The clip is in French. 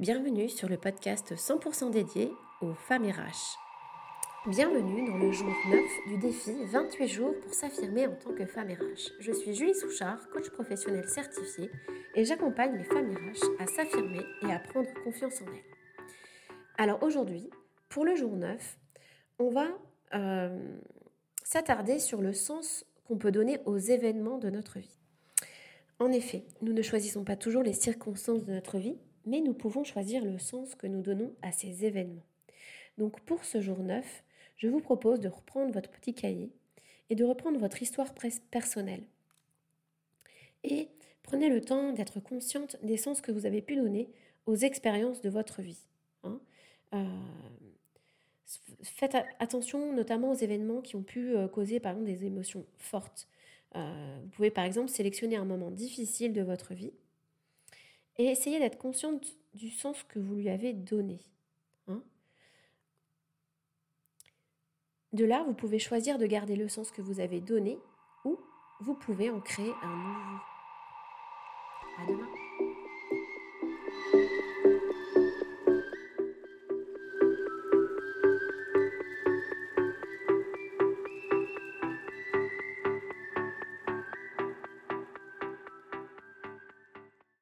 Bienvenue sur le podcast 100% dédié aux femmes RH. Bienvenue dans le jour 9 du défi 28 jours pour s'affirmer en tant que femme RH. Je suis Julie Souchard, coach professionnel certifié et j'accompagne les femmes RH à s'affirmer et à prendre confiance en elles. Alors aujourd'hui, pour le jour 9, on va euh, s'attarder sur le sens qu'on peut donner aux événements de notre vie. En effet, nous ne choisissons pas toujours les circonstances de notre vie, mais nous pouvons choisir le sens que nous donnons à ces événements. Donc pour ce jour 9, je vous propose de reprendre votre petit cahier et de reprendre votre histoire personnelle. Et prenez le temps d'être consciente des sens que vous avez pu donner aux expériences de votre vie. Hein. Euh, faites attention notamment aux événements qui ont pu euh, causer par des émotions fortes. Euh, vous pouvez par exemple sélectionner un moment difficile de votre vie et essayez d'être consciente du sens que vous lui avez donné. Hein. de là, vous pouvez choisir de garder le sens que vous avez donné ou vous pouvez en créer un nouveau. Demain.